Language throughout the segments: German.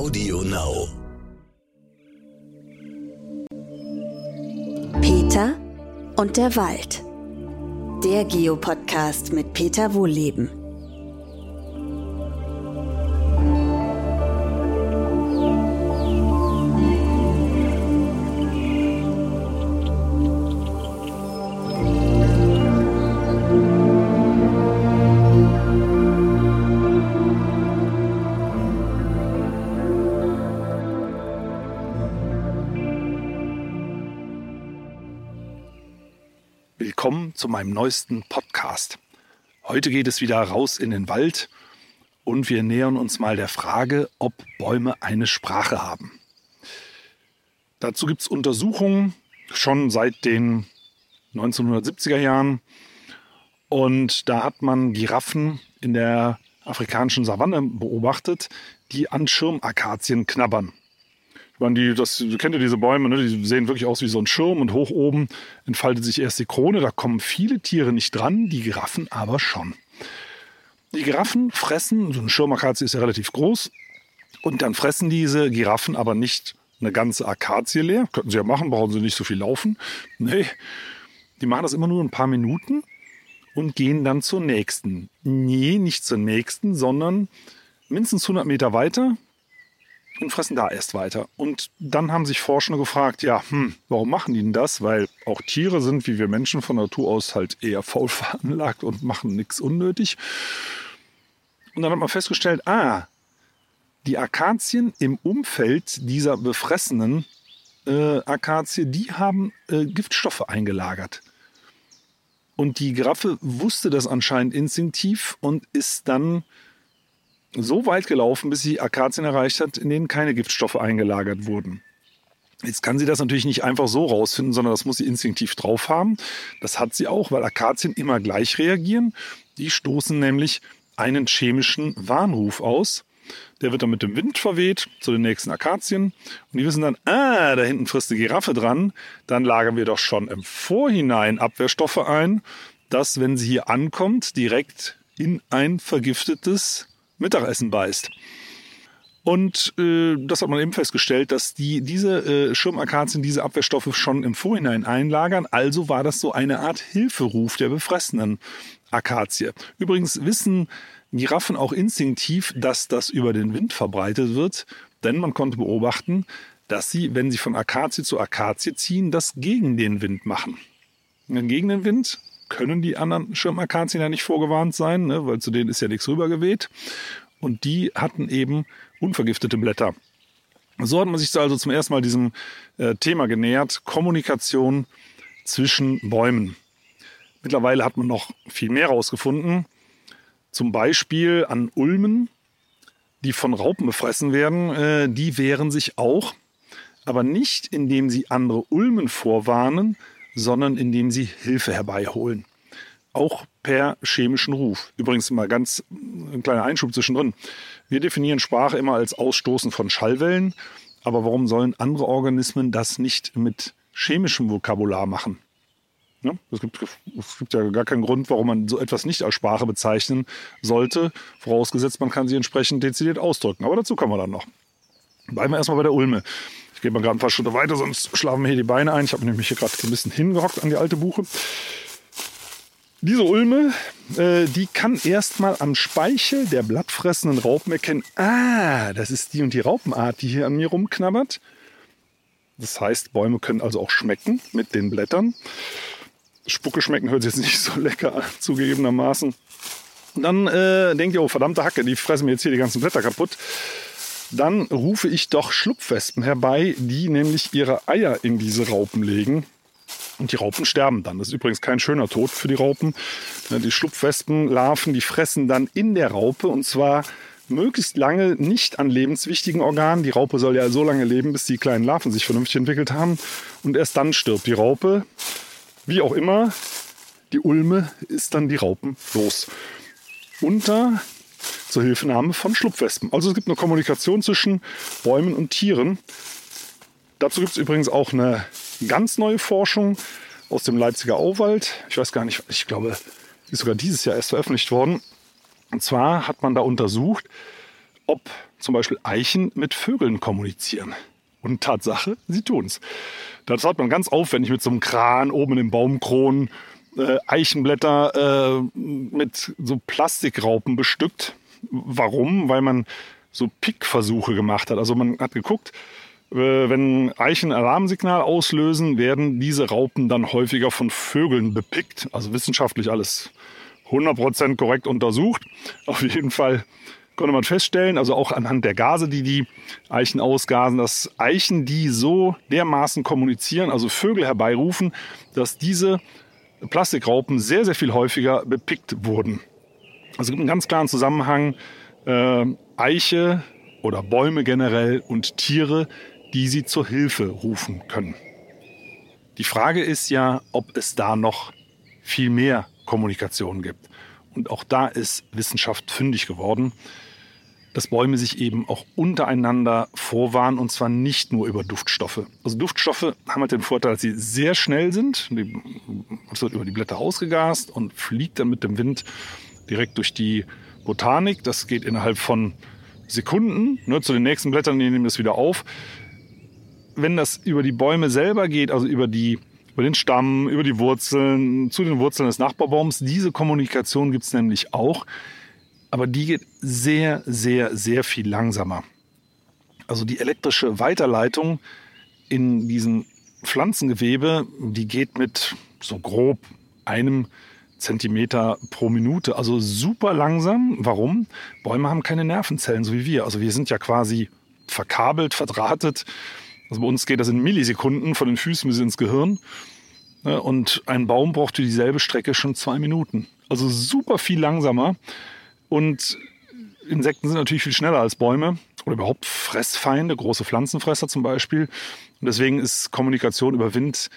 Audio Now. Peter und der Wald. Der Geopodcast mit Peter Wohlleben. Zu meinem neuesten Podcast. Heute geht es wieder raus in den Wald und wir nähern uns mal der Frage, ob Bäume eine Sprache haben. Dazu gibt es Untersuchungen schon seit den 1970er Jahren und da hat man Giraffen in der afrikanischen Savanne beobachtet, die an Schirmakazien knabbern. Meine, die, das, kennt ja diese Bäume, ne? die sehen wirklich aus wie so ein Schirm und hoch oben entfaltet sich erst die Krone. Da kommen viele Tiere nicht dran, die Giraffen aber schon. Die Giraffen fressen, so eine Schirmakazie ist ja relativ groß, und dann fressen diese Giraffen aber nicht eine ganze Akazie leer. Könnten sie ja machen, brauchen sie nicht so viel laufen. Nee, die machen das immer nur ein paar Minuten und gehen dann zur nächsten. Nee, nicht zur nächsten, sondern mindestens 100 Meter weiter und fressen da erst weiter. Und dann haben sich Forschende gefragt, ja, hm, warum machen die denn das? Weil auch Tiere sind, wie wir Menschen von Natur aus, halt eher faul veranlagt und machen nichts unnötig. Und dann hat man festgestellt, ah, die Akazien im Umfeld dieser befressenen äh, Akazie, die haben äh, Giftstoffe eingelagert. Und die Giraffe wusste das anscheinend instinktiv und ist dann so weit gelaufen, bis sie Akazien erreicht hat, in denen keine Giftstoffe eingelagert wurden. Jetzt kann sie das natürlich nicht einfach so rausfinden, sondern das muss sie instinktiv drauf haben. Das hat sie auch, weil Akazien immer gleich reagieren. Die stoßen nämlich einen chemischen Warnruf aus. Der wird dann mit dem Wind verweht zu den nächsten Akazien. Und die wissen dann, ah, da hinten frisst eine Giraffe dran. Dann lagern wir doch schon im Vorhinein Abwehrstoffe ein, dass, wenn sie hier ankommt, direkt in ein vergiftetes Mittagessen beißt. Und äh, das hat man eben festgestellt, dass die, diese äh, Schirmakazien diese Abwehrstoffe schon im Vorhinein einlagern. Also war das so eine Art Hilferuf der befressenen Akazie. Übrigens wissen Giraffen auch instinktiv, dass das über den Wind verbreitet wird, denn man konnte beobachten, dass sie, wenn sie von Akazie zu Akazie ziehen, das gegen den Wind machen. Gegen den Wind können die anderen Schirmakazien ja nicht vorgewarnt sein, ne, weil zu denen ist ja nichts rübergeweht. Und die hatten eben unvergiftete Blätter. So hat man sich also zum ersten Mal diesem äh, Thema genähert, Kommunikation zwischen Bäumen. Mittlerweile hat man noch viel mehr herausgefunden. Zum Beispiel an Ulmen, die von Raupen befressen werden, äh, die wehren sich auch, aber nicht indem sie andere Ulmen vorwarnen, sondern indem sie Hilfe herbeiholen. Auch per chemischen Ruf. Übrigens mal ganz ein kleiner Einschub zwischendrin. Wir definieren Sprache immer als Ausstoßen von Schallwellen. Aber warum sollen andere Organismen das nicht mit chemischem Vokabular machen? Ja, es, gibt, es gibt ja gar keinen Grund, warum man so etwas nicht als Sprache bezeichnen sollte, vorausgesetzt man kann sie entsprechend dezidiert ausdrücken. Aber dazu kommen wir dann noch. Bleiben wir erstmal bei der Ulme. Ich gehe mal gerade ein paar Schritte weiter, sonst schlafen mir hier die Beine ein. Ich habe nämlich hier gerade ein bisschen hingehockt an die alte Buche. Diese Ulme, äh, die kann erstmal am Speichel der blattfressenden Raupen erkennen, ah, das ist die und die Raupenart, die hier an mir rumknabbert. Das heißt, Bäume können also auch schmecken mit den Blättern. Spucke schmecken hört sich jetzt nicht so lecker an, zugegebenermaßen. Und dann äh, denkt ihr, oh verdammte Hacke, die fressen mir jetzt hier die ganzen Blätter kaputt. Dann rufe ich doch Schlupfwespen herbei, die nämlich ihre Eier in diese Raupen legen. Und die Raupen sterben dann. Das ist übrigens kein schöner Tod für die Raupen. Die Schlupfwespenlarven, die fressen dann in der Raupe und zwar möglichst lange nicht an lebenswichtigen Organen. Die Raupe soll ja so lange leben, bis die kleinen Larven sich vernünftig entwickelt haben. Und erst dann stirbt die Raupe. Wie auch immer, die Ulme ist dann die Raupen los. Unter zur Hilfenahme von Schlupfwespen. Also es gibt eine Kommunikation zwischen Bäumen und Tieren. Dazu gibt es übrigens auch eine ganz neue Forschung aus dem Leipziger Auwald. Ich weiß gar nicht, ich glaube, die ist sogar dieses Jahr erst veröffentlicht worden. Und zwar hat man da untersucht, ob zum Beispiel Eichen mit Vögeln kommunizieren. Und Tatsache, sie tun's. Das hat man ganz aufwendig mit so einem Kran oben im Baumkronen äh, Eichenblätter äh, mit so Plastikraupen bestückt. Warum? Weil man so Pickversuche gemacht hat. Also man hat geguckt, äh, wenn Eichen Alarmsignal auslösen, werden diese Raupen dann häufiger von Vögeln bepickt. Also wissenschaftlich alles 100% korrekt untersucht. Auf jeden Fall konnte man feststellen, also auch anhand der Gase, die die Eichen ausgasen, dass Eichen, die so dermaßen kommunizieren, also Vögel herbeirufen, dass diese Plastikraupen sehr, sehr viel häufiger bepickt wurden. Also es gibt einen ganz klaren Zusammenhang äh, Eiche oder Bäume generell und Tiere, die sie zur Hilfe rufen können. Die Frage ist ja, ob es da noch viel mehr Kommunikation gibt. Und auch da ist Wissenschaft fündig geworden, dass Bäume sich eben auch untereinander vorwarnen und zwar nicht nur über Duftstoffe. Also Duftstoffe haben halt den Vorteil, dass sie sehr schnell sind. Es wird über die Blätter ausgegast und fliegt dann mit dem Wind direkt durch die Botanik. Das geht innerhalb von Sekunden. Ne, zu den nächsten Blättern nehmen wir es wieder auf. Wenn das über die Bäume selber geht, also über die über den Stamm, über die Wurzeln, zu den Wurzeln des Nachbarbaums. Diese Kommunikation gibt es nämlich auch, aber die geht sehr, sehr, sehr viel langsamer. Also die elektrische Weiterleitung in diesem Pflanzengewebe, die geht mit so grob einem Zentimeter pro Minute, also super langsam. Warum? Bäume haben keine Nervenzellen, so wie wir. Also wir sind ja quasi verkabelt, verdrahtet also bei uns geht das in Millisekunden von den Füßen bis ins Gehirn. Und ein Baum braucht für dieselbe Strecke schon zwei Minuten. Also super viel langsamer. Und Insekten sind natürlich viel schneller als Bäume oder überhaupt Fressfeinde, große Pflanzenfresser zum Beispiel. Und deswegen ist Kommunikation über Wind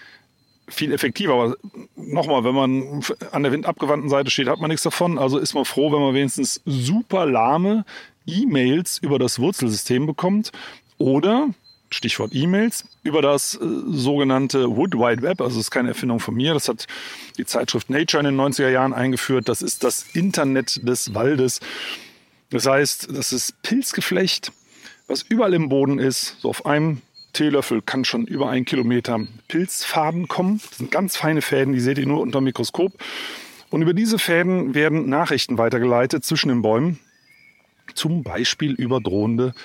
viel effektiver. Aber nochmal, wenn man an der windabgewandten Seite steht, hat man nichts davon. Also ist man froh, wenn man wenigstens super lahme E-Mails über das Wurzelsystem bekommt. Oder Stichwort E-Mails, über das äh, sogenannte Wood Wide Web. Also das ist keine Erfindung von mir. Das hat die Zeitschrift Nature in den 90er Jahren eingeführt. Das ist das Internet des Waldes. Das heißt, das ist Pilzgeflecht, was überall im Boden ist. So auf einem Teelöffel kann schon über einen Kilometer Pilzfaden kommen. Das sind ganz feine Fäden, die seht ihr nur unter dem Mikroskop. Und über diese Fäden werden Nachrichten weitergeleitet zwischen den Bäumen. Zum Beispiel über drohende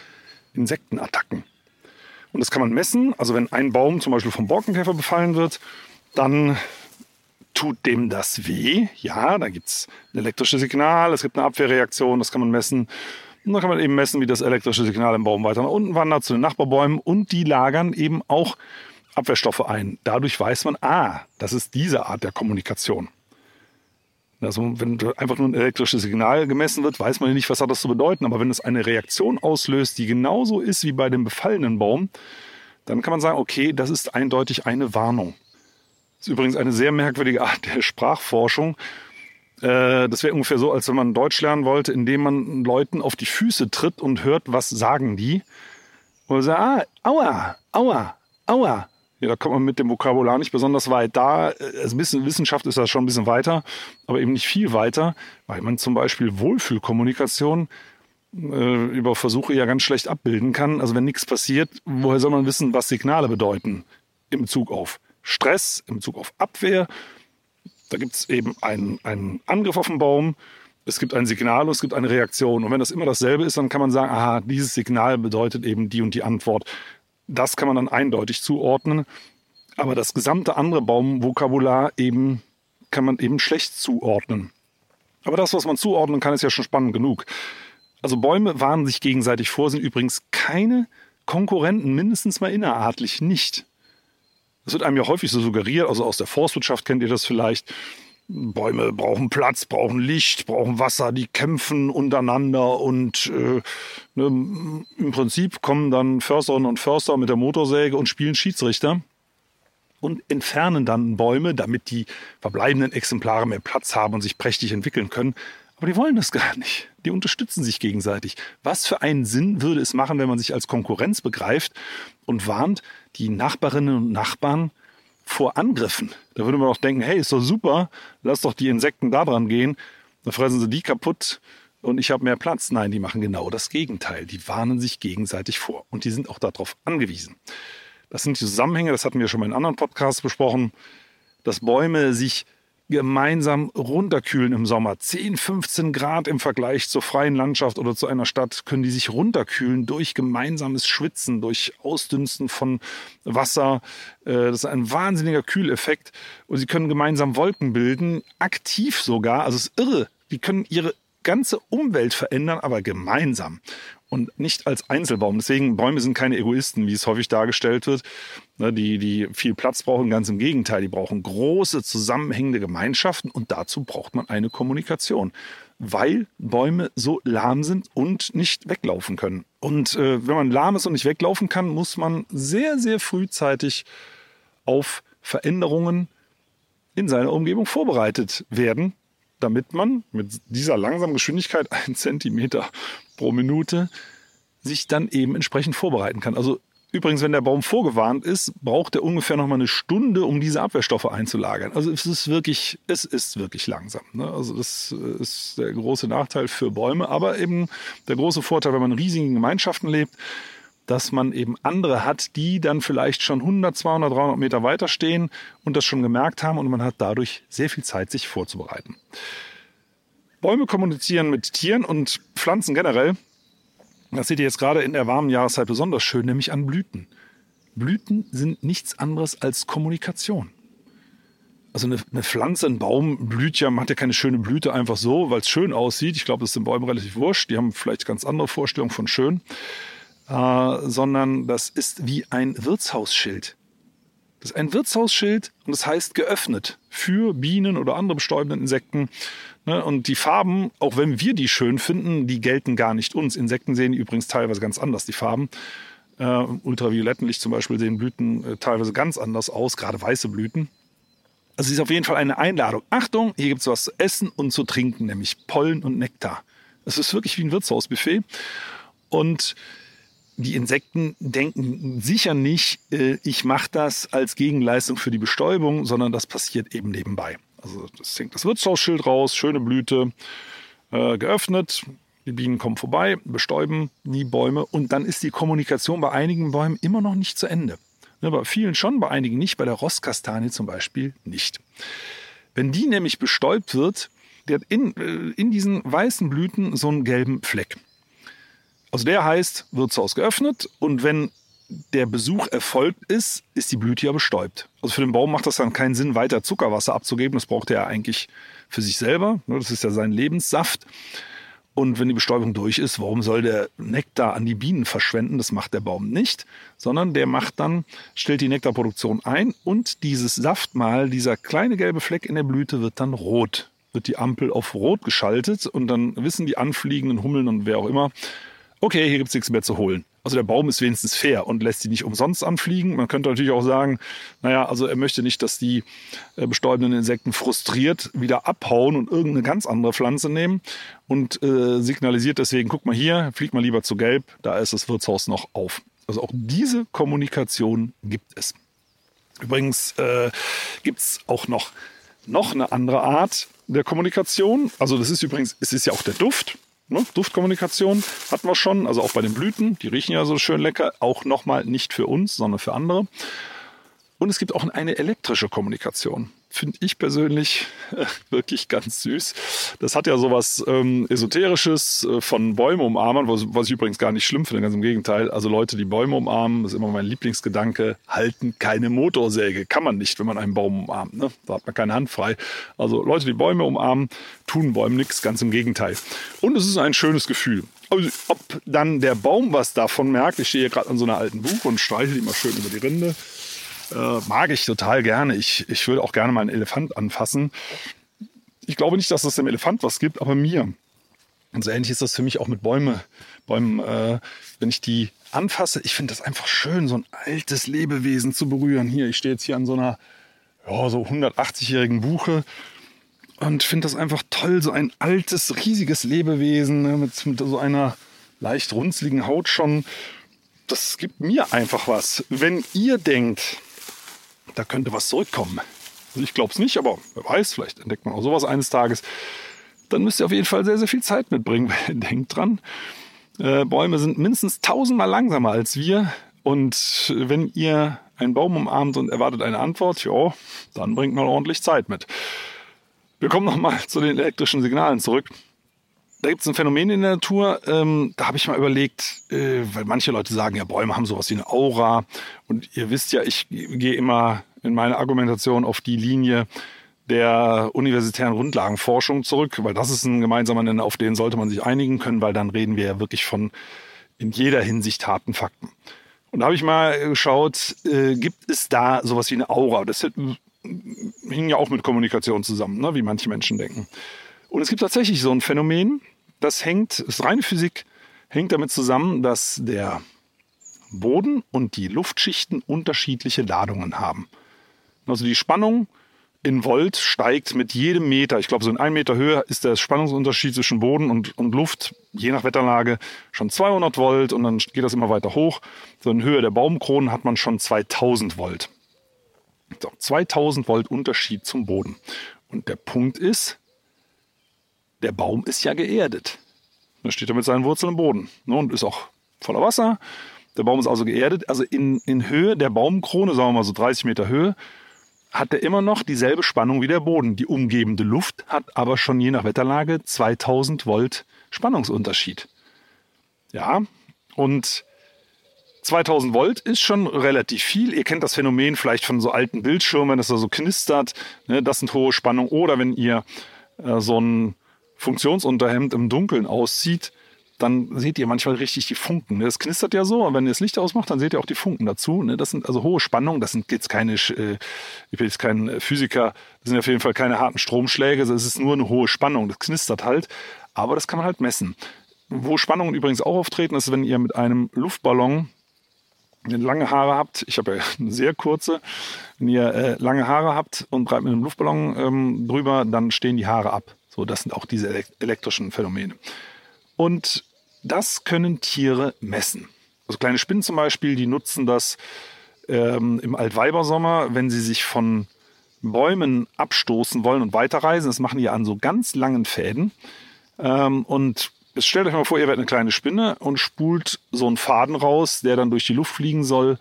Insektenattacken. Und das kann man messen. Also wenn ein Baum zum Beispiel vom Borkenkäfer befallen wird, dann tut dem das weh. Ja, da gibt es ein elektrisches Signal, es gibt eine Abwehrreaktion, das kann man messen. Und dann kann man eben messen, wie das elektrische Signal im Baum weiter nach unten wandert zu den Nachbarbäumen und die lagern eben auch Abwehrstoffe ein. Dadurch weiß man, ah, das ist diese Art der Kommunikation. Also wenn einfach nur ein elektrisches Signal gemessen wird, weiß man nicht, was hat das zu bedeuten. Aber wenn es eine Reaktion auslöst, die genauso ist wie bei dem befallenen Baum, dann kann man sagen, okay, das ist eindeutig eine Warnung. Das ist übrigens eine sehr merkwürdige Art der Sprachforschung. Äh, das wäre ungefähr so, als wenn man Deutsch lernen wollte, indem man Leuten auf die Füße tritt und hört, was sagen die. Und man sagt, ah, aua, aua, aua. Ja, da kommt man mit dem Vokabular nicht besonders weit. Da, äh, also ein bisschen Wissenschaft ist da schon ein bisschen weiter, aber eben nicht viel weiter, weil man zum Beispiel Wohlfühlkommunikation äh, über Versuche ja ganz schlecht abbilden kann. Also wenn nichts passiert, woher soll man wissen, was Signale bedeuten? Im Bezug auf Stress, im Bezug auf Abwehr. Da gibt es eben einen, einen Angriff auf den Baum, es gibt ein Signal und es gibt eine Reaktion. Und wenn das immer dasselbe ist, dann kann man sagen, aha, dieses Signal bedeutet eben die und die Antwort. Das kann man dann eindeutig zuordnen. Aber das gesamte andere Baumvokabular eben kann man eben schlecht zuordnen. Aber das, was man zuordnen kann, ist ja schon spannend genug. Also Bäume warnen sich gegenseitig vor, sind übrigens keine Konkurrenten, mindestens mal innerartlich nicht. Das wird einem ja häufig so suggeriert, also aus der Forstwirtschaft kennt ihr das vielleicht. Bäume brauchen Platz, brauchen Licht, brauchen Wasser, die kämpfen untereinander und äh, ne, im Prinzip kommen dann Försterinnen und Förster mit der Motorsäge und spielen Schiedsrichter und entfernen dann Bäume, damit die verbleibenden Exemplare mehr Platz haben und sich prächtig entwickeln können. Aber die wollen das gar nicht. Die unterstützen sich gegenseitig. Was für einen Sinn würde es machen, wenn man sich als Konkurrenz begreift und warnt, die Nachbarinnen und Nachbarn vor Angriffen. Da würde man auch denken, hey, ist doch super, lass doch die Insekten da dran gehen. Dann fressen sie die kaputt und ich habe mehr Platz. Nein, die machen genau das Gegenteil. Die warnen sich gegenseitig vor und die sind auch darauf angewiesen. Das sind die Zusammenhänge, das hatten wir schon mal in anderen Podcasts besprochen, dass Bäume sich gemeinsam runterkühlen im Sommer. 10, 15 Grad im Vergleich zur freien Landschaft oder zu einer Stadt können die sich runterkühlen durch gemeinsames Schwitzen, durch Ausdünsten von Wasser. Äh, das ist ein wahnsinniger Kühleffekt. Und sie können gemeinsam Wolken bilden, aktiv sogar. Also es ist irre. Die können ihre ganze Umwelt verändern, aber gemeinsam und nicht als Einzelbaum. Deswegen, Bäume sind keine Egoisten, wie es häufig dargestellt wird, ne, die, die viel Platz brauchen. Ganz im Gegenteil, die brauchen große zusammenhängende Gemeinschaften und dazu braucht man eine Kommunikation, weil Bäume so lahm sind und nicht weglaufen können. Und äh, wenn man lahm ist und nicht weglaufen kann, muss man sehr, sehr frühzeitig auf Veränderungen in seiner Umgebung vorbereitet werden, damit man mit dieser langsamen Geschwindigkeit, ein Zentimeter pro Minute, sich dann eben entsprechend vorbereiten kann. Also übrigens, wenn der Baum vorgewarnt ist, braucht er ungefähr noch mal eine Stunde, um diese Abwehrstoffe einzulagern. Also es ist wirklich, es ist wirklich langsam. Ne? Also das ist der große Nachteil für Bäume, aber eben der große Vorteil, wenn man in riesigen Gemeinschaften lebt, dass man eben andere hat, die dann vielleicht schon 100, 200, 300 Meter weiter stehen und das schon gemerkt haben und man hat dadurch sehr viel Zeit, sich vorzubereiten. Bäume kommunizieren mit Tieren und Pflanzen generell. Das seht ihr jetzt gerade in der warmen Jahreszeit besonders schön, nämlich an Blüten. Blüten sind nichts anderes als Kommunikation. Also eine, eine, Pflanze, ein Baum blüht ja, macht ja keine schöne Blüte einfach so, weil es schön aussieht. Ich glaube, das ist den Bäumen relativ wurscht. Die haben vielleicht ganz andere Vorstellungen von schön äh, sondern das ist wie ein Wirtshausschild. Das ist ein Wirtshausschild und das heißt geöffnet für Bienen oder andere bestäubende Insekten. Ne? Und die Farben, auch wenn wir die schön finden, die gelten gar nicht uns. Insekten sehen übrigens teilweise ganz anders, die Farben. Äh, ultravioletten Licht zum Beispiel sehen Blüten äh, teilweise ganz anders aus, gerade weiße Blüten. Also es ist auf jeden Fall eine Einladung. Achtung, hier gibt es was zu essen und zu trinken, nämlich Pollen und Nektar. Es ist wirklich wie ein Wirtshausbuffet. Und die Insekten denken sicher nicht, äh, ich mache das als Gegenleistung für die Bestäubung, sondern das passiert eben nebenbei. Also das hängt das Wirtshausschild raus, schöne Blüte, äh, geöffnet, die Bienen kommen vorbei, bestäuben die Bäume und dann ist die Kommunikation bei einigen Bäumen immer noch nicht zu Ende. Ne, bei vielen schon, bei einigen nicht, bei der Rosskastanie zum Beispiel nicht. Wenn die nämlich bestäubt wird, der hat in, äh, in diesen weißen Blüten so einen gelben Fleck. Also der heißt, Wirtshaus geöffnet und wenn der Besuch erfolgt ist, ist die Blüte ja bestäubt. Also für den Baum macht das dann keinen Sinn, weiter Zuckerwasser abzugeben. Das braucht er ja eigentlich für sich selber. Ne, das ist ja sein Lebenssaft. Und wenn die Bestäubung durch ist, warum soll der Nektar an die Bienen verschwenden? Das macht der Baum nicht, sondern der macht dann, stellt die Nektarproduktion ein und dieses Saftmal, dieser kleine gelbe Fleck in der Blüte wird dann rot. Wird die Ampel auf rot geschaltet und dann wissen die anfliegenden Hummeln und wer auch immer, okay, hier gibt es nichts mehr zu holen. Also der Baum ist wenigstens fair und lässt sie nicht umsonst anfliegen. Man könnte natürlich auch sagen, naja, also er möchte nicht, dass die äh, bestäubenden Insekten frustriert wieder abhauen und irgendeine ganz andere Pflanze nehmen und äh, signalisiert deswegen, guck mal hier, flieg mal lieber zu Gelb, da ist das Wirtshaus noch auf. Also auch diese Kommunikation gibt es. Übrigens äh, gibt es auch noch, noch eine andere Art der Kommunikation. Also das ist übrigens, es ist ja auch der Duft. Ne? Duftkommunikation hatten wir schon, also auch bei den Blüten, die riechen ja so schön lecker, auch nochmal nicht für uns, sondern für andere. Und es gibt auch eine elektrische Kommunikation finde ich persönlich äh, wirklich ganz süß. Das hat ja sowas ähm, Esoterisches äh, von Bäume umarmen, was, was ich übrigens gar nicht schlimm finde, ganz im Gegenteil. Also Leute, die Bäume umarmen, das ist immer mein Lieblingsgedanke, halten keine Motorsäge. Kann man nicht, wenn man einen Baum umarmt. Ne? Da hat man keine Hand frei. Also Leute, die Bäume umarmen, tun Bäumen nichts, ganz im Gegenteil. Und es ist ein schönes Gefühl. Also, ob dann der Baum was davon merkt, ich stehe hier gerade an so einer alten Buch und streiche die mal schön über die Rinde äh, mag ich total gerne. Ich, ich würde auch gerne mal einen Elefant anfassen. Ich glaube nicht, dass es dem Elefant was gibt, aber mir. Und so ähnlich ist das für mich auch mit Bäume, Bäumen. Äh, wenn ich die anfasse, ich finde das einfach schön, so ein altes Lebewesen zu berühren. Hier, ich stehe jetzt hier an so einer ja, so 180-jährigen Buche und finde das einfach toll, so ein altes, riesiges Lebewesen ne, mit, mit so einer leicht runzligen Haut schon. Das gibt mir einfach was. Wenn ihr denkt, da könnte was zurückkommen. Also ich glaube es nicht, aber wer weiß, vielleicht entdeckt man auch sowas eines Tages. dann müsst ihr auf jeden Fall sehr, sehr viel Zeit mitbringen. Denkt dran, äh, Bäume sind mindestens tausendmal langsamer als wir. Und wenn ihr einen Baum umarmt und erwartet eine Antwort, ja, dann bringt mal ordentlich Zeit mit. Wir kommen nochmal zu den elektrischen Signalen zurück. Da gibt es ein Phänomen in der Natur, ähm, da habe ich mal überlegt, äh, weil manche Leute sagen, ja, Bäume haben sowas wie eine Aura. Und ihr wisst ja, ich gehe immer in meiner Argumentation auf die Linie der universitären Grundlagenforschung zurück, weil das ist ein gemeinsamer Nenner, auf den sollte man sich einigen können, weil dann reden wir ja wirklich von in jeder Hinsicht harten Fakten. Und da habe ich mal geschaut, äh, gibt es da sowas wie eine Aura? Das hing ja auch mit Kommunikation zusammen, ne, wie manche Menschen denken. Und es gibt tatsächlich so ein Phänomen, das hängt, das ist reine Physik, hängt damit zusammen, dass der Boden und die Luftschichten unterschiedliche Ladungen haben. Also die Spannung in Volt steigt mit jedem Meter. Ich glaube, so in einem Meter Höhe ist der Spannungsunterschied zwischen Boden und, und Luft, je nach Wetterlage, schon 200 Volt und dann geht das immer weiter hoch. So in Höhe der Baumkronen hat man schon 2000 Volt. So, 2000 Volt Unterschied zum Boden. Und der Punkt ist, der Baum ist ja geerdet. Da steht er mit seinen Wurzeln im Boden ne, und ist auch voller Wasser. Der Baum ist also geerdet. Also in, in Höhe der Baumkrone, sagen wir mal so 30 Meter Höhe, hat er immer noch dieselbe Spannung wie der Boden. Die umgebende Luft hat aber schon je nach Wetterlage 2000 Volt Spannungsunterschied. Ja, und 2000 Volt ist schon relativ viel. Ihr kennt das Phänomen vielleicht von so alten Bildschirmen, dass er so knistert. Ne, das sind hohe Spannungen. Oder wenn ihr äh, so ein Funktionsunterhemd im Dunkeln auszieht, dann seht ihr manchmal richtig die Funken. Das knistert ja so, und wenn ihr das Licht ausmacht, dann seht ihr auch die Funken dazu. Ne? Das sind also hohe Spannungen, das sind jetzt keine, äh, ich bin jetzt kein Physiker, das sind auf jeden Fall keine harten Stromschläge, es ist nur eine hohe Spannung, das knistert halt, aber das kann man halt messen. Wo Spannungen übrigens auch auftreten, ist, wenn ihr mit einem Luftballon lange Haare habt, ich habe ja sehr kurze, wenn ihr äh, lange Haare habt und breitet mit einem Luftballon ähm, drüber, dann stehen die Haare ab. So, das sind auch diese elektrischen Phänomene. Und das können Tiere messen. Also kleine Spinnen zum Beispiel, die nutzen das ähm, im Altweibersommer, wenn sie sich von Bäumen abstoßen wollen und weiterreisen. Das machen die an so ganz langen Fäden. Ähm, und jetzt stellt euch mal vor, ihr werdet eine kleine Spinne und spult so einen Faden raus, der dann durch die Luft fliegen soll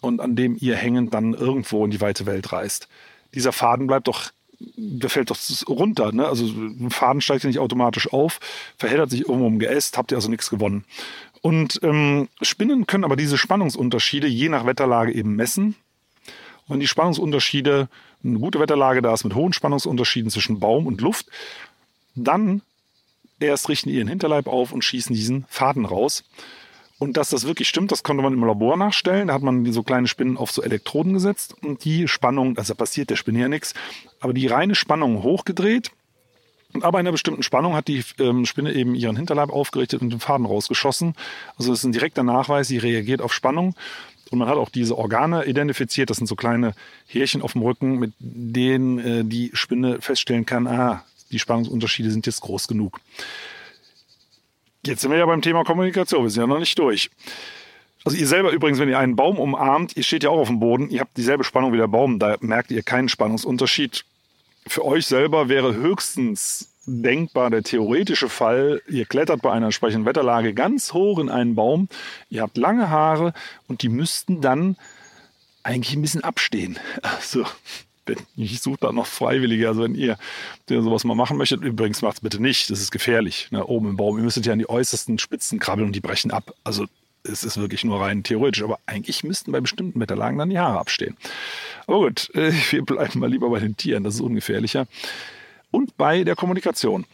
und an dem ihr hängend dann irgendwo in die weite Welt reist. Dieser Faden bleibt doch der fällt doch runter. Ne? Also ein Faden steigt ja nicht automatisch auf, verheddert sich irgendwo im Geäst, habt ihr also nichts gewonnen. Und ähm, Spinnen können aber diese Spannungsunterschiede je nach Wetterlage eben messen. Und die Spannungsunterschiede, eine gute Wetterlage da ist mit hohen Spannungsunterschieden zwischen Baum und Luft, dann erst richten ihren Hinterleib auf und schießen diesen Faden raus. Und dass das wirklich stimmt, das konnte man im Labor nachstellen. Da hat man so kleine Spinnen auf so Elektroden gesetzt und die Spannung, also passiert der Spinne ja nichts, aber die reine Spannung hochgedreht. Und in einer bestimmten Spannung hat die ähm, Spinne eben ihren Hinterleib aufgerichtet und den Faden rausgeschossen. Also das ist ein direkter Nachweis, sie reagiert auf Spannung. Und man hat auch diese Organe identifiziert. Das sind so kleine Härchen auf dem Rücken, mit denen äh, die Spinne feststellen kann, ah, die Spannungsunterschiede sind jetzt groß genug. Jetzt sind wir ja beim Thema Kommunikation. Wir sind ja noch nicht durch. Also ihr selber übrigens, wenn ihr einen Baum umarmt, ihr steht ja auch auf dem Boden, ihr habt dieselbe Spannung wie der Baum, da merkt ihr keinen Spannungsunterschied. Für euch selber wäre höchstens denkbar der theoretische Fall, ihr klettert bei einer entsprechenden Wetterlage ganz hoch in einen Baum, ihr habt lange Haare und die müssten dann eigentlich ein bisschen abstehen. Also ich suche da noch Freiwillige. Also wenn ihr, sowas mal machen möchtet, übrigens macht es bitte nicht, das ist gefährlich. Ne? Oben im Baum, ihr müsstet ja an die äußersten Spitzen krabbeln und die brechen ab. Also es ist wirklich nur rein theoretisch, aber eigentlich müssten bei bestimmten Wetterlagen dann die Haare abstehen. Aber gut, äh, wir bleiben mal lieber bei den Tieren, das ist ungefährlicher. Und bei der Kommunikation.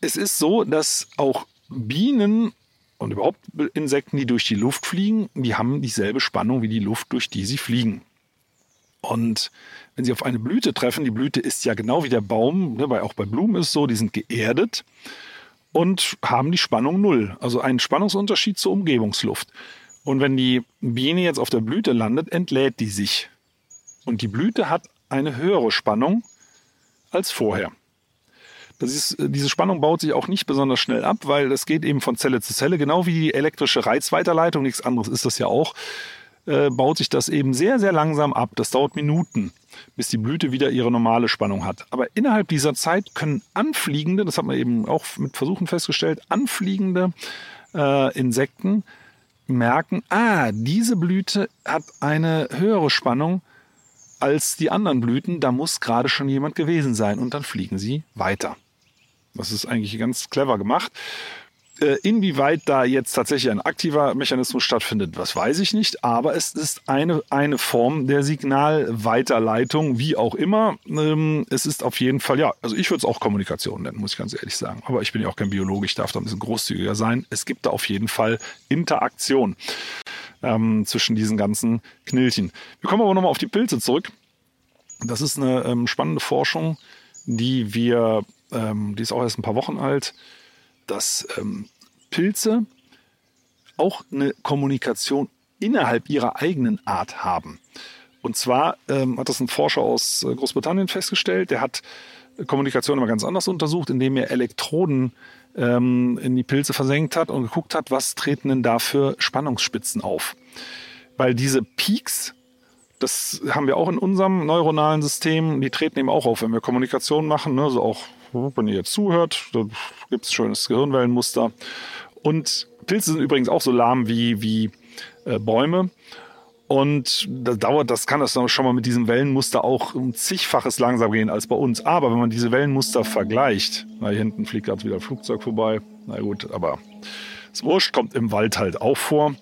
Es ist so, dass auch Bienen und überhaupt Insekten, die durch die Luft fliegen, die haben dieselbe Spannung wie die Luft, durch die sie fliegen. Und wenn sie auf eine Blüte treffen, die Blüte ist ja genau wie der Baum, ne, weil auch bei Blumen ist so, die sind geerdet und haben die Spannung null, also einen Spannungsunterschied zur Umgebungsluft. Und wenn die Biene jetzt auf der Blüte landet, entlädt die sich. Und die Blüte hat eine höhere Spannung als vorher. Ist, diese Spannung baut sich auch nicht besonders schnell ab, weil das geht eben von Zelle zu Zelle, genau wie die elektrische Reizweiterleitung, nichts anderes ist das ja auch. Äh, baut sich das eben sehr, sehr langsam ab. Das dauert Minuten, bis die Blüte wieder ihre normale Spannung hat. Aber innerhalb dieser Zeit können anfliegende, das hat man eben auch mit Versuchen festgestellt, anfliegende äh, Insekten merken, ah, diese Blüte hat eine höhere Spannung als die anderen Blüten, da muss gerade schon jemand gewesen sein und dann fliegen sie weiter. Das ist eigentlich ganz clever gemacht. Äh, inwieweit da jetzt tatsächlich ein aktiver Mechanismus stattfindet, was weiß ich nicht, aber es ist eine, eine Form der Signalweiterleitung, wie auch immer. Ähm, es ist auf jeden Fall, ja, also ich würde es auch Kommunikation nennen, muss ich ganz ehrlich sagen. Aber ich bin ja auch kein Biologe, ich darf da ein bisschen großzügiger sein. Es gibt da auf jeden Fall Interaktion ähm, zwischen diesen ganzen Knilchen. Wir kommen aber nochmal auf die Pilze zurück. Das ist eine ähm, spannende Forschung, die wir, ähm, die ist auch erst ein paar Wochen alt, dass ähm, Pilze auch eine Kommunikation innerhalb ihrer eigenen Art haben. Und zwar ähm, hat das ein Forscher aus äh, Großbritannien festgestellt, der hat Kommunikation immer ganz anders untersucht, indem er Elektroden ähm, in die Pilze versenkt hat und geguckt hat, was treten denn da für Spannungsspitzen auf. Weil diese Peaks, das haben wir auch in unserem neuronalen System, die treten eben auch auf, wenn wir Kommunikation machen, ne, so auch wenn ihr jetzt zuhört, da gibt es schönes Gehirnwellenmuster. Und Pilze sind übrigens auch so lahm wie, wie äh, Bäume. Und das dauert, das kann das schon mal mit diesem Wellenmuster auch um zigfaches langsam gehen als bei uns. Aber wenn man diese Wellenmuster vergleicht, na, hier hinten fliegt gerade wieder ein Flugzeug vorbei. Na gut, aber es wurscht, kommt im Wald halt auch vor.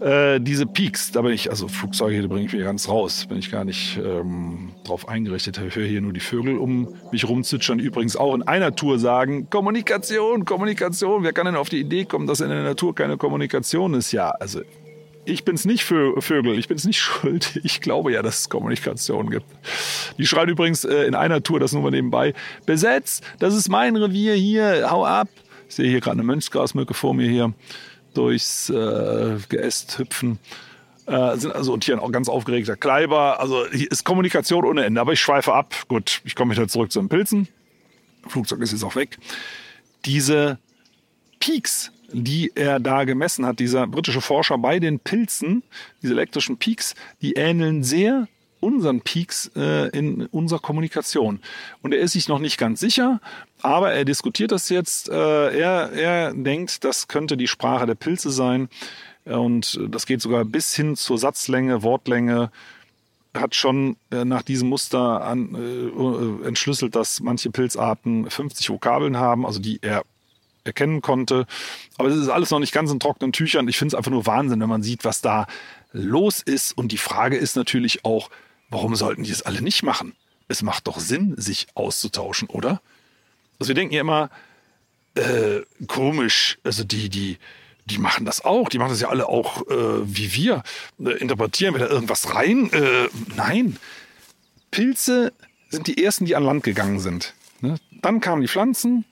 Äh, diese Peaks, da bin ich, also Flugzeuge, da bringe ich mich ganz raus, bin ich gar nicht ähm, drauf eingerichtet. Ich höre hier nur die Vögel um mich rumzwitschern, übrigens auch in einer Tour sagen, Kommunikation, Kommunikation. Wer kann denn auf die Idee kommen, dass in der Natur keine Kommunikation ist? Ja, also ich bin's nicht für Vögel, ich bin's nicht schuld. Ich glaube ja, dass es Kommunikation gibt. Die schreien übrigens äh, in einer Tour, das nur mal nebenbei, besetzt, das ist mein Revier hier, hau ab. Ich sehe hier gerade eine Mönchsgrasmücke vor mir hier durchs äh, Geäst hüpfen. Äh, sind also und hier ein ganz aufgeregter Kleiber. Also ist Kommunikation ohne Ende. Aber ich schweife ab. Gut, ich komme wieder zurück zu den Pilzen. Flugzeug ist jetzt auch weg. Diese Peaks, die er da gemessen hat, dieser britische Forscher bei den Pilzen, diese elektrischen Peaks, die ähneln sehr unseren Peaks äh, in unserer Kommunikation. Und er ist sich noch nicht ganz sicher, aber er diskutiert das jetzt. Äh, er, er denkt, das könnte die Sprache der Pilze sein. Und das geht sogar bis hin zur Satzlänge, Wortlänge. Hat schon äh, nach diesem Muster an, äh, entschlüsselt, dass manche Pilzarten 50 Vokabeln haben, also die er erkennen konnte. Aber es ist alles noch nicht ganz in trockenen Tüchern. Ich finde es einfach nur Wahnsinn, wenn man sieht, was da los ist. Und die Frage ist natürlich auch, Warum sollten die es alle nicht machen? Es macht doch Sinn, sich auszutauschen, oder? Also wir denken ja immer, äh, komisch, also die, die, die machen das auch, die machen das ja alle auch äh, wie wir. Äh, interpretieren wir da irgendwas rein? Äh, nein. Pilze sind die ersten, die an Land gegangen sind. Ne? Dann kamen die Pflanzen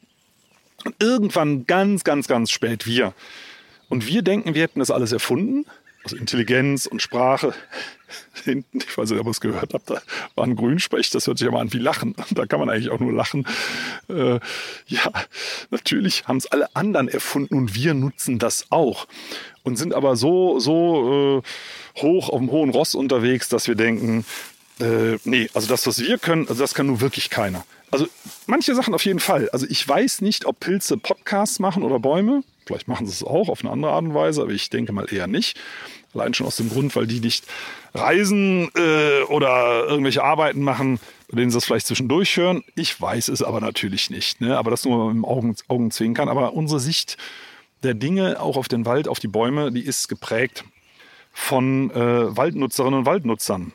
und irgendwann ganz, ganz, ganz spät wir. Und wir denken, wir hätten das alles erfunden also Intelligenz und Sprache. Hinten, ich weiß nicht, ob ihr es gehört habt, da war ein Grünspecht, das hört sich aber an wie Lachen. Da kann man eigentlich auch nur lachen. Äh, ja, natürlich haben es alle anderen erfunden und wir nutzen das auch. Und sind aber so, so äh, hoch auf dem hohen Ross unterwegs, dass wir denken, äh, nee, also das, was wir können, also das kann nur wirklich keiner. Also manche Sachen auf jeden Fall. Also ich weiß nicht, ob Pilze Podcasts machen oder Bäume. Vielleicht machen sie es auch auf eine andere Art und Weise, aber ich denke mal eher nicht. Allein schon aus dem Grund, weil die nicht reisen äh, oder irgendwelche Arbeiten machen, bei denen sie das vielleicht zwischendurch hören. Ich weiß es aber natürlich nicht. Ne? Aber das nur dem Augen, Augen kann. Aber unsere Sicht der Dinge, auch auf den Wald, auf die Bäume, die ist geprägt von äh, Waldnutzerinnen und Waldnutzern.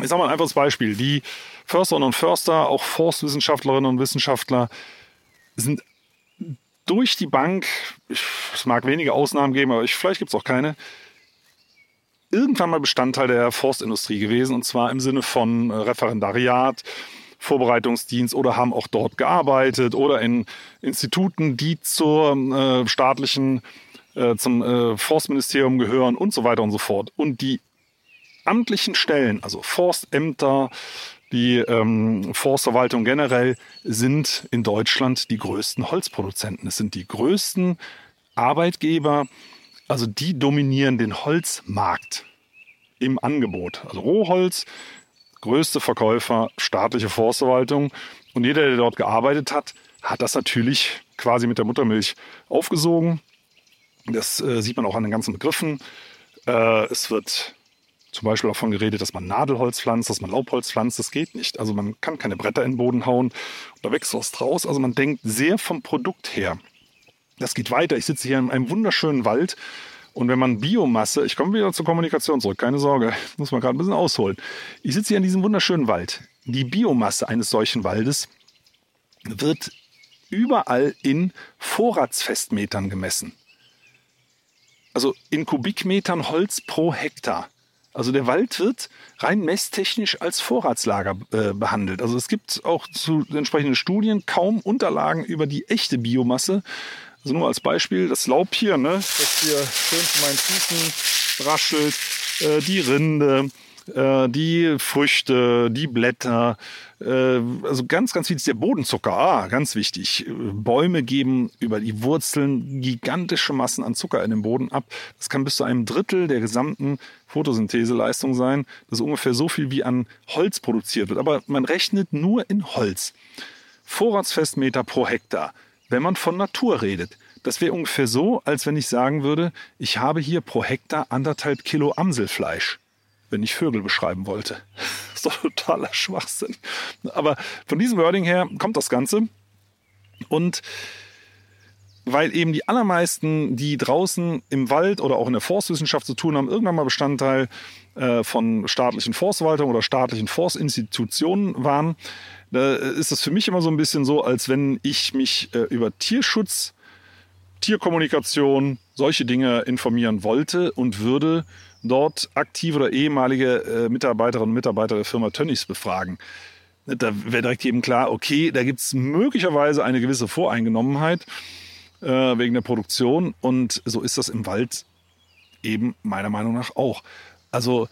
Ich sage mal ein einfaches Beispiel. Die Försterinnen und Förster, auch Forstwissenschaftlerinnen und Wissenschaftler sind durch die Bank, es mag wenige Ausnahmen geben, aber ich, vielleicht gibt es auch keine, irgendwann mal Bestandteil der Forstindustrie gewesen und zwar im Sinne von äh, Referendariat, Vorbereitungsdienst oder haben auch dort gearbeitet oder in Instituten, die zur äh, staatlichen, äh, zum äh, Forstministerium gehören und so weiter und so fort. Und die amtlichen Stellen, also Forstämter, die ähm, Forstverwaltung generell, sind in Deutschland die größten Holzproduzenten. Es sind die größten Arbeitgeber Also die dominieren den Holzmarkt im Angebot. Also Rohholz, größte Verkäufer, staatliche Forstverwaltung. Und jeder, der dort gearbeitet hat, hat das natürlich quasi mit der Muttermilch aufgesogen. Das äh, sieht man auch an den ganzen Begriffen. Äh, es wird zum Beispiel davon geredet, dass man Nadelholz pflanzt, dass man Laubholz pflanzt. Das geht nicht. Also man kann keine Bretter in den Boden hauen. Da wächst was draus. Also man denkt sehr vom Produkt her. Das geht weiter. Ich sitze hier in einem wunderschönen Wald. Und wenn man Biomasse, ich komme wieder zur Kommunikation zurück, keine Sorge, muss man gerade ein bisschen ausholen. Ich sitze hier in diesem wunderschönen Wald. Die Biomasse eines solchen Waldes wird überall in Vorratsfestmetern gemessen. Also in Kubikmetern Holz pro Hektar. Also der Wald wird rein messtechnisch als Vorratslager äh, behandelt. Also es gibt auch zu entsprechenden Studien kaum Unterlagen über die echte Biomasse. Also nur als Beispiel das Laub hier, ne, das hier schön zu meinen Füßen raschelt, äh, die Rinde, äh, die Früchte, die Blätter, äh, also ganz, ganz ist der Bodenzucker, ah, ganz wichtig. Bäume geben über die Wurzeln gigantische Massen an Zucker in den Boden ab. Das kann bis zu einem Drittel der gesamten Photosyntheseleistung sein. Das ist ungefähr so viel, wie an Holz produziert wird. Aber man rechnet nur in Holz. Vorratsfestmeter pro Hektar, wenn man von Natur redet. Das wäre ungefähr so, als wenn ich sagen würde, ich habe hier pro Hektar anderthalb Kilo Amselfleisch wenn ich Vögel beschreiben wollte. Das ist doch totaler Schwachsinn. Aber von diesem Wording her kommt das Ganze. Und weil eben die allermeisten, die draußen im Wald oder auch in der Forstwissenschaft zu tun haben, irgendwann mal Bestandteil äh, von staatlichen Forstverwaltungen oder staatlichen Forstinstitutionen waren, da ist es für mich immer so ein bisschen so, als wenn ich mich äh, über Tierschutz, Tierkommunikation, solche Dinge informieren wollte und würde dort aktive oder ehemalige äh, Mitarbeiterinnen und Mitarbeiter der Firma Tönnies befragen. Da wäre direkt jedem klar, okay, da gibt es möglicherweise eine gewisse Voreingenommenheit äh, wegen der Produktion und so ist das im Wald eben meiner Meinung nach auch. Also,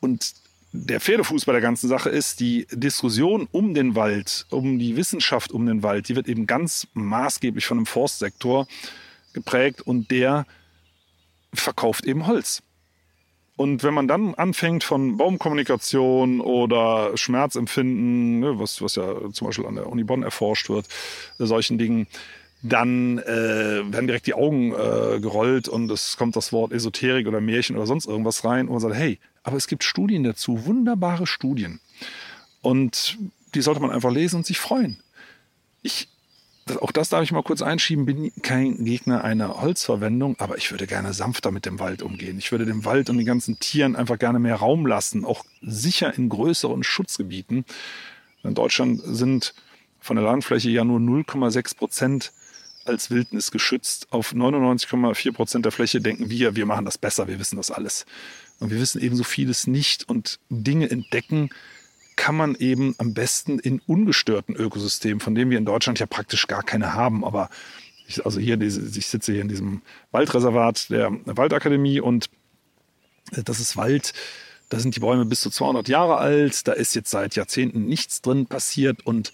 und der Pferdefuß bei der ganzen Sache ist, die Diskussion um den Wald, um die Wissenschaft um den Wald, die wird eben ganz maßgeblich von dem Forstsektor geprägt und der verkauft eben Holz. Und wenn man dann anfängt von Baumkommunikation oder Schmerzempfinden, ne, was, was ja zum Beispiel an der Uni Bonn erforscht wird, äh, solchen Dingen, dann äh, werden direkt die Augen äh, gerollt und es kommt das Wort Esoterik oder Märchen oder sonst irgendwas rein und man sagt, hey, aber es gibt Studien dazu, wunderbare Studien. Und die sollte man einfach lesen und sich freuen. Ich auch das darf ich mal kurz einschieben, bin kein Gegner einer Holzverwendung, aber ich würde gerne sanfter mit dem Wald umgehen. Ich würde dem Wald und den ganzen Tieren einfach gerne mehr Raum lassen, auch sicher in größeren Schutzgebieten. In Deutschland sind von der Landfläche ja nur 0,6 Prozent als Wildnis geschützt. Auf 99,4 Prozent der Fläche denken wir, wir machen das besser, wir wissen das alles. Und wir wissen ebenso vieles nicht und Dinge entdecken, kann man eben am besten in ungestörten Ökosystemen, von denen wir in Deutschland ja praktisch gar keine haben. Aber ich, also hier, ich sitze hier in diesem Waldreservat der Waldakademie und äh, das ist Wald. Da sind die Bäume bis zu 200 Jahre alt. Da ist jetzt seit Jahrzehnten nichts drin passiert und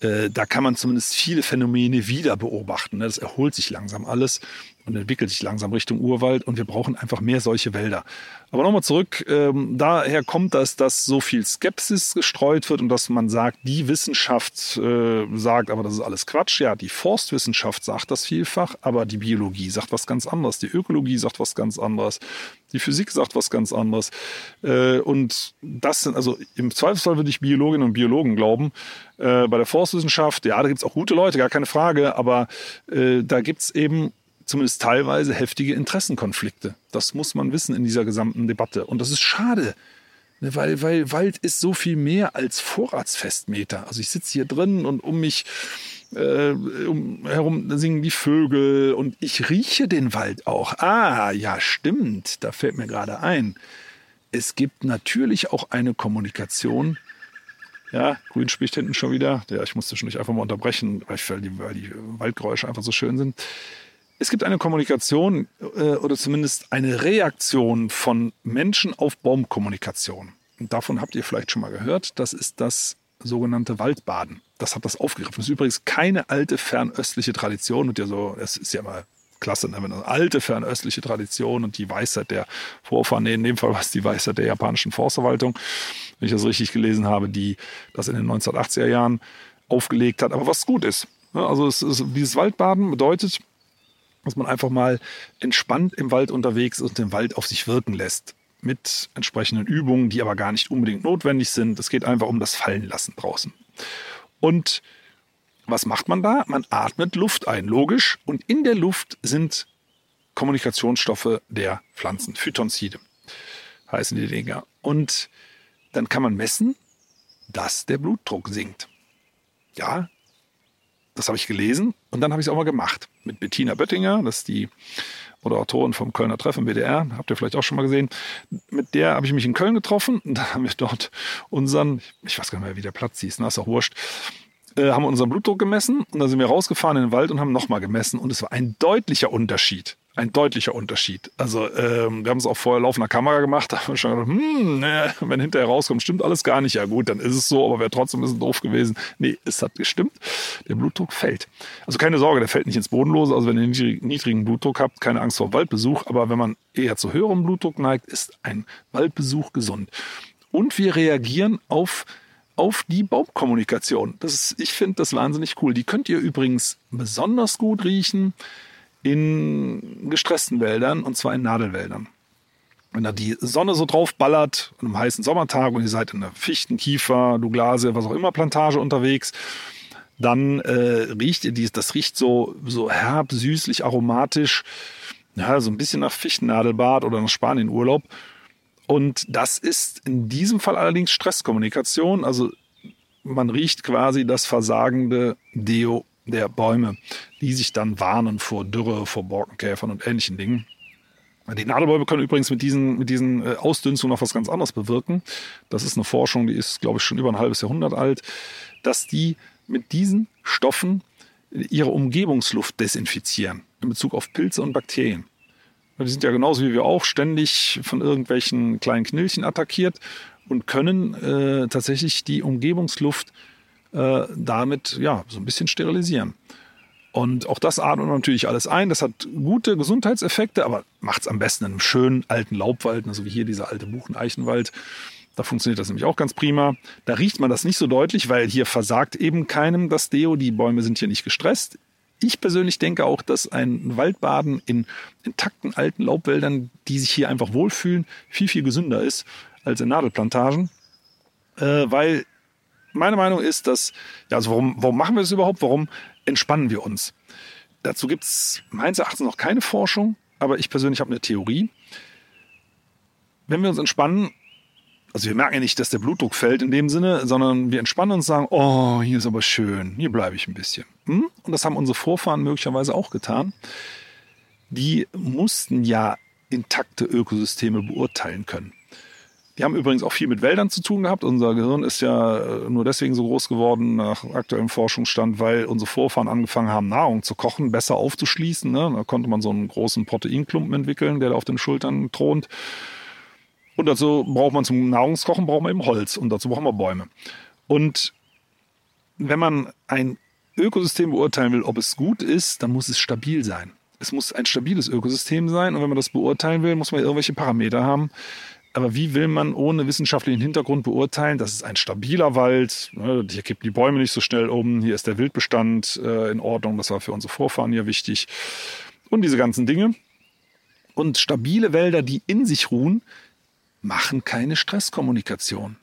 äh, da kann man zumindest viele Phänomene wieder beobachten. Ne? Das erholt sich langsam alles und entwickelt sich langsam Richtung Urwald und wir brauchen einfach mehr solche Wälder. Aber nochmal zurück, ähm, daher kommt das, dass so viel Skepsis gestreut wird und dass man sagt, die Wissenschaft äh, sagt, aber das ist alles Quatsch. Ja, die Forstwissenschaft sagt das vielfach, aber die Biologie sagt was ganz anderes, die Ökologie sagt was ganz anderes, die Physik sagt was ganz anderes. Äh, und das sind, also im Zweifelsfall würde ich Biologinnen und Biologen glauben. Äh, bei der Forstwissenschaft, ja, da gibt es auch gute Leute, gar keine Frage, aber äh, da gibt es eben zumindest teilweise heftige Interessenkonflikte. Das muss man wissen in dieser gesamten Debatte. Und das ist schade, ne, weil, weil Wald ist so viel mehr als Vorratsfestmeter. Also ich sitze hier drin und um mich äh, um, herum singen die Vögel und ich rieche den Wald auch. Ah, ja, stimmt, da fällt mir gerade ein. Es gibt natürlich auch eine Kommunikation. Ja, Grün spricht hinten schon wieder. Ja, ich musste schon nicht einfach mal unterbrechen, weil die, weil die Waldgeräusche einfach so schön sind es gibt eine Kommunikation äh, oder zumindest eine Reaktion von Menschen auf Baumkommunikation. Und davon habt ihr vielleicht schon mal gehört. Das ist das sogenannte Waldbaden. Das hat das aufgegriffen. Das ist übrigens keine alte fernöstliche Tradition. Und ja so, es ist ja mal klasse, ne? eine alte fernöstliche Tradition und die Weisheit der Vorfahren, nee, in dem Fall war es die Weisheit der japanischen Forstverwaltung, wenn ich das richtig gelesen habe, die das in den 1980er Jahren aufgelegt hat, aber was gut ist. Ne? Also es ist, dieses Waldbaden bedeutet, dass man einfach mal entspannt im Wald unterwegs ist und den Wald auf sich wirken lässt. Mit entsprechenden Übungen, die aber gar nicht unbedingt notwendig sind. Es geht einfach um das Fallenlassen draußen. Und was macht man da? Man atmet Luft ein, logisch. Und in der Luft sind Kommunikationsstoffe der Pflanzen, Phytonzide heißen die Dinger. Und dann kann man messen, dass der Blutdruck sinkt. Ja, das habe ich gelesen und dann habe ich es auch mal gemacht. Mit Bettina Böttinger, das ist die Moderatorin vom Kölner Treffen BDR, habt ihr vielleicht auch schon mal gesehen. Mit der habe ich mich in Köln getroffen und da haben wir dort unseren, ich weiß gar nicht mehr, wie der Platz hieß, na, ist auch wurscht, äh, haben unseren Blutdruck gemessen und dann sind wir rausgefahren in den Wald und haben nochmal gemessen und es war ein deutlicher Unterschied. Ein deutlicher Unterschied. Also ähm, wir haben es auch vorher laufender Kamera gemacht, da haben wir schon gedacht, hm, ne, wenn hinterher rauskommt, stimmt alles gar nicht. Ja gut, dann ist es so, aber wäre trotzdem ein bisschen doof gewesen. Nee, es hat gestimmt. Der Blutdruck fällt. Also keine Sorge, der fällt nicht ins Bodenlose. Also wenn ihr einen niedrigen Blutdruck habt, keine Angst vor Waldbesuch. Aber wenn man eher zu höherem Blutdruck neigt, ist ein Waldbesuch gesund. Und wir reagieren auf auf die Baumkommunikation. Das ist, ich finde das wahnsinnig cool. Die könnt ihr übrigens besonders gut riechen in gestressten Wäldern und zwar in Nadelwäldern. Wenn da die Sonne so drauf ballert, an einem heißen Sommertag und ihr seid in einer Fichten, Kiefer, Douglasie, was auch immer Plantage unterwegs, dann äh, riecht ihr dies, das riecht so, so herb, süßlich, aromatisch, ja, so ein bisschen nach Fichtennadelbad oder nach Spanienurlaub. Und das ist in diesem Fall allerdings Stresskommunikation. Also man riecht quasi das versagende Deo der Bäume, die sich dann warnen vor Dürre, vor Borkenkäfern und ähnlichen Dingen. Die Nadelbäume können übrigens mit diesen, mit diesen äh, Ausdünstungen noch was ganz anderes bewirken. Das ist eine Forschung, die ist, glaube ich, schon über ein halbes Jahrhundert alt, dass die mit diesen Stoffen ihre Umgebungsluft desinfizieren in Bezug auf Pilze und Bakterien. Die sind ja genauso wie wir auch ständig von irgendwelchen kleinen Knilchen attackiert und können äh, tatsächlich die Umgebungsluft äh, damit ja so ein bisschen sterilisieren. Und auch das atmet natürlich alles ein. Das hat gute Gesundheitseffekte, aber macht es am besten in einem schönen alten Laubwald, so also wie hier dieser alte Bucheneichenwald. Da funktioniert das nämlich auch ganz prima. Da riecht man das nicht so deutlich, weil hier versagt eben keinem das Deo. Die Bäume sind hier nicht gestresst. Ich persönlich denke auch, dass ein Waldbaden in intakten alten Laubwäldern, die sich hier einfach wohlfühlen, viel, viel gesünder ist als in Nadelplantagen. Äh, weil meine Meinung ist, dass, ja, also warum, warum machen wir das überhaupt? Warum entspannen wir uns? Dazu gibt es meines Erachtens noch keine Forschung, aber ich persönlich habe eine Theorie. Wenn wir uns entspannen, also wir merken ja nicht, dass der Blutdruck fällt in dem Sinne, sondern wir entspannen uns und sagen, oh, hier ist aber schön, hier bleibe ich ein bisschen. Hm? Und das haben unsere Vorfahren möglicherweise auch getan. Die mussten ja intakte Ökosysteme beurteilen können. Die haben übrigens auch viel mit Wäldern zu tun gehabt. Unser Gehirn ist ja äh, nur deswegen so groß geworden nach aktuellem Forschungsstand, weil unsere Vorfahren angefangen haben, Nahrung zu kochen, besser aufzuschließen. Ne? Da konnte man so einen großen Proteinklumpen entwickeln, der auf den Schultern thront. Und dazu braucht man zum Nahrungskochen braucht man eben Holz und dazu brauchen wir Bäume. Und wenn man ein Ökosystem beurteilen will, ob es gut ist, dann muss es stabil sein. Es muss ein stabiles Ökosystem sein und wenn man das beurteilen will, muss man irgendwelche Parameter haben. Aber wie will man ohne wissenschaftlichen Hintergrund beurteilen, das ist ein stabiler Wald, ne, hier kippt die Bäume nicht so schnell um, hier ist der Wildbestand äh, in Ordnung, das war für unsere Vorfahren ja wichtig und diese ganzen Dinge. Und stabile Wälder, die in sich ruhen, machen keine Stresskommunikation.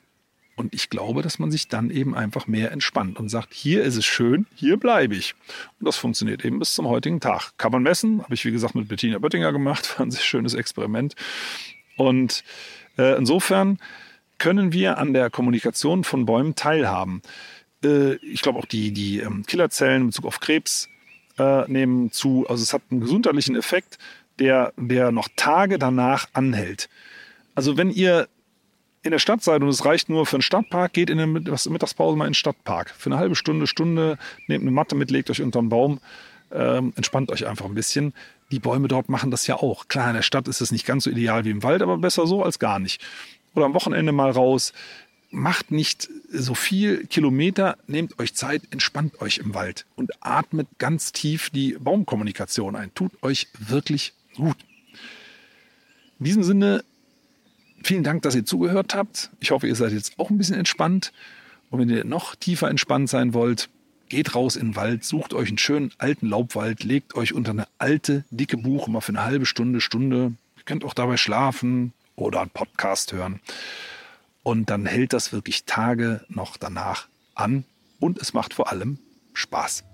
Und ich glaube, dass man sich dann eben einfach mehr entspannt und sagt, hier ist es schön, hier bleibe ich. Und das funktioniert eben bis zum heutigen Tag. Kann man messen, habe ich wie gesagt mit Bettina Böttinger gemacht, war ein sehr schönes Experiment. Und äh, insofern können wir an der Kommunikation von Bäumen teilhaben. Äh, ich glaube auch die, die ähm, Killerzellen in Bezug auf Krebs äh, nehmen zu. Also es hat einen gesundheitlichen Effekt, der, der noch Tage danach anhält. Also wenn ihr in der Stadt seid und es reicht nur für einen Stadtpark, geht in der Mittagspause mal in den Stadtpark. Für eine halbe Stunde, Stunde, nehmt eine Matte mit, legt euch unter einen Baum, ähm, entspannt euch einfach ein bisschen. Die Bäume dort machen das ja auch. Klar, in der Stadt ist es nicht ganz so ideal wie im Wald, aber besser so als gar nicht. Oder am Wochenende mal raus. macht nicht so viel Kilometer, nehmt euch Zeit, entspannt euch im Wald und atmet ganz tief die Baumkommunikation ein. Tut euch wirklich gut. In diesem Sinne, vielen Dank, dass ihr zugehört habt. Ich hoffe, ihr seid jetzt auch ein bisschen entspannt. Und wenn ihr noch tiefer entspannt sein wollt, geht raus in den Wald, sucht euch einen schönen alten Laubwald, legt euch unter eine alte, dicke Buche mal für eine halbe Stunde, Stunde. Ihr könnt auch dabei schlafen oder einen Podcast hören. Und dann hält das wirklich Tage noch danach an und es macht vor allem Spaß.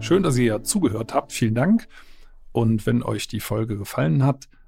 Schön, dass ihr zugehört habt. Vielen Dank. Und wenn euch die Folge gefallen hat,